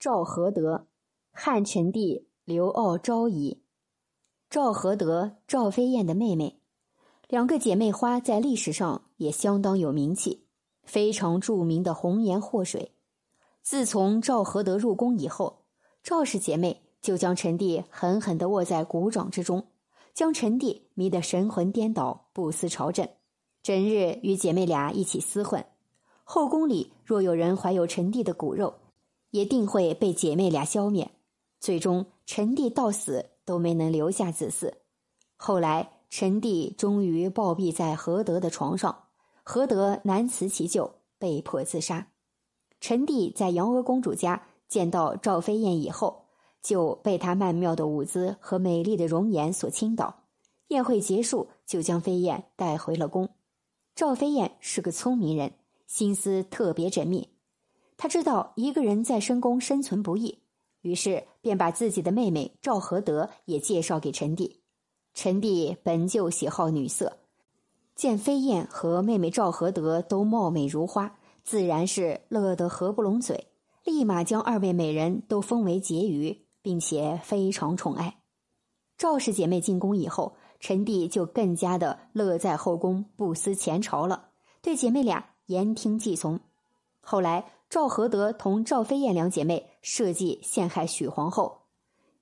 赵合德，汉成帝刘骜昭仪。赵合德，赵飞燕的妹妹，两个姐妹花在历史上也相当有名气，非常著名的红颜祸水。自从赵合德入宫以后，赵氏姐妹就将陈帝狠狠地握在鼓掌之中，将陈帝迷得神魂颠倒，不思朝政，整日与姐妹俩一起厮混。后宫里若有人怀有陈帝的骨肉，也定会被姐妹俩消灭。最终，陈帝到死都没能留下子嗣。后来，陈帝终于暴毙在何德的床上，何德难辞其咎，被迫自杀。陈帝在杨娥公主家见到赵飞燕以后，就被她曼妙的舞姿和美丽的容颜所倾倒。宴会结束，就将飞燕带回了宫。赵飞燕是个聪明人，心思特别缜密。他知道一个人在深宫生存不易，于是便把自己的妹妹赵合德也介绍给陈帝。陈帝本就喜好女色，见飞燕和妹妹赵合德都貌美如花。自然是乐得合不拢嘴，立马将二位美人都封为婕妤，并且非常宠爱。赵氏姐妹进宫以后，陈帝就更加的乐在后宫，不思前朝了，对姐妹俩言听计从。后来赵合德同赵飞燕两姐妹设计陷害许皇后，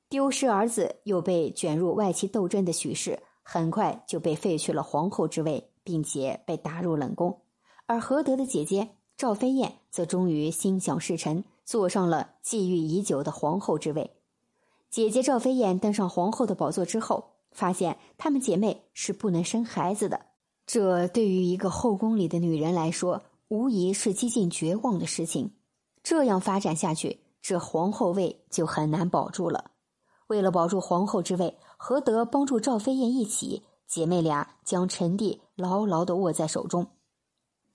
丢失儿子又被卷入外戚斗争的许氏，很快就被废去了皇后之位，并且被打入冷宫。而合德的姐姐。赵飞燕则终于心想事成，坐上了觊觎已久的皇后之位。姐姐赵飞燕登上皇后的宝座之后，发现她们姐妹是不能生孩子的。这对于一个后宫里的女人来说，无疑是几近绝望的事情。这样发展下去，这皇后位就很难保住了。为了保住皇后之位，何德帮助赵飞燕一起，姐妹俩将陈帝牢牢的握在手中。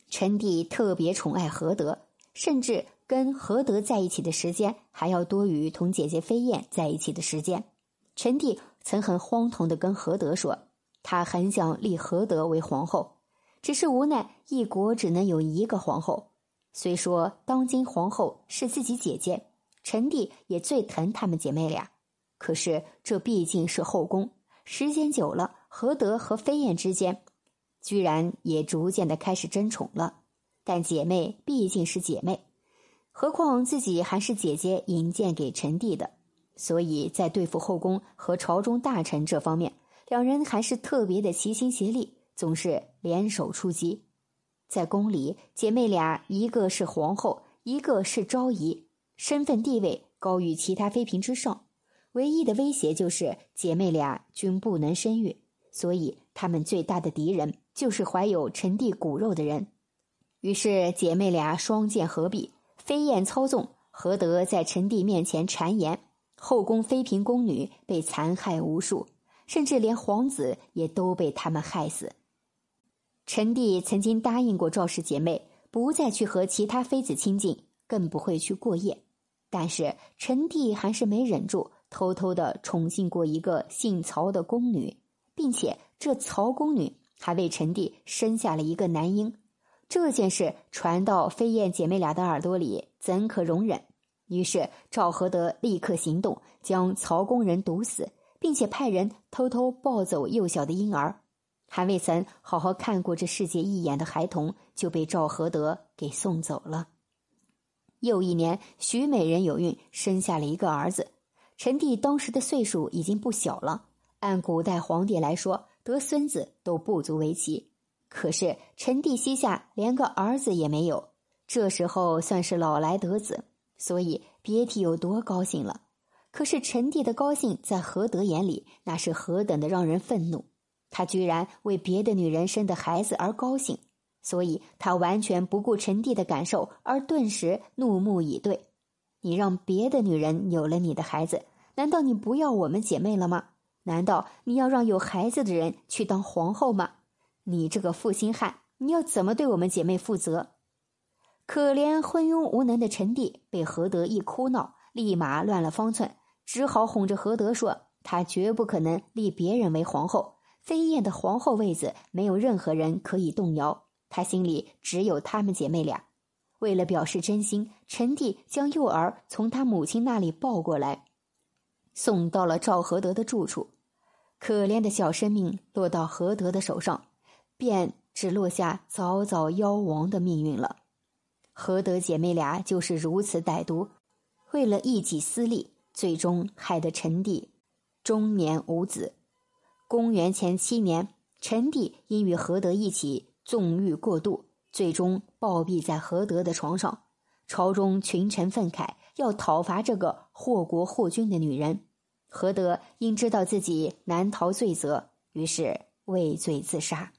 陈帝特别宠爱何德，甚至跟何德在一起的时间还要多于同姐姐飞燕在一起的时间。陈帝曾很荒唐的跟何德说，他很想立何德为皇后，只是无奈一国只能有一个皇后。虽说当今皇后是自己姐姐，陈帝也最疼她们姐妹俩，可是这毕竟是后宫，时间久了，何德和飞燕之间。居然也逐渐的开始争宠了，但姐妹毕竟是姐妹，何况自己还是姐姐引荐给陈帝的，所以在对付后宫和朝中大臣这方面，两人还是特别的齐心协力，总是联手出击。在宫里，姐妹俩一个是皇后，一个是昭仪，身份地位高于其他妃嫔之上，唯一的威胁就是姐妹俩均不能生育，所以她们最大的敌人。就是怀有陈帝骨肉的人，于是姐妹俩双剑合璧，飞燕操纵何德在陈帝面前谗言，后宫妃嫔宫女被残害无数，甚至连皇子也都被他们害死。陈帝曾经答应过赵氏姐妹，不再去和其他妃子亲近，更不会去过夜，但是陈帝还是没忍住，偷偷的宠幸过一个姓曹的宫女，并且这曹宫女。还为陈帝生下了一个男婴，这件事传到飞燕姐妹俩的耳朵里，怎可容忍？于是赵合德立刻行动，将曹宫人毒死，并且派人偷偷抱走幼小的婴儿。还未曾好好看过这世界一眼的孩童，就被赵合德给送走了。又一年，徐美人有孕，生下了一个儿子。陈帝当时的岁数已经不小了，按古代皇帝来说。得孙子都不足为奇，可是陈帝膝下连个儿子也没有，这时候算是老来得子，所以别提有多高兴了。可是陈帝的高兴在何德眼里那是何等的让人愤怒，他居然为别的女人生的孩子而高兴，所以他完全不顾陈帝的感受，而顿时怒目以对：“你让别的女人有了你的孩子，难道你不要我们姐妹了吗？”难道你要让有孩子的人去当皇后吗？你这个负心汉，你要怎么对我们姐妹负责？可怜昏庸无能的陈帝被何德一哭闹，立马乱了方寸，只好哄着何德说：“他绝不可能立别人为皇后，飞燕的皇后位子没有任何人可以动摇，她心里只有她们姐妹俩。为了表示真心，陈帝将幼儿从他母亲那里抱过来，送到了赵合德的住处。可怜的小生命落到何德的手上，便只落下早早夭亡的命运了。何德姐妹俩就是如此歹毒，为了一己私利，最终害得陈帝终年无子。公元前七年，陈帝因与何德一起纵欲过度，最终暴毙在何德的床上。朝中群臣愤慨，要讨伐这个祸国祸君的女人。何德因知道自己难逃罪责，于是畏罪自杀。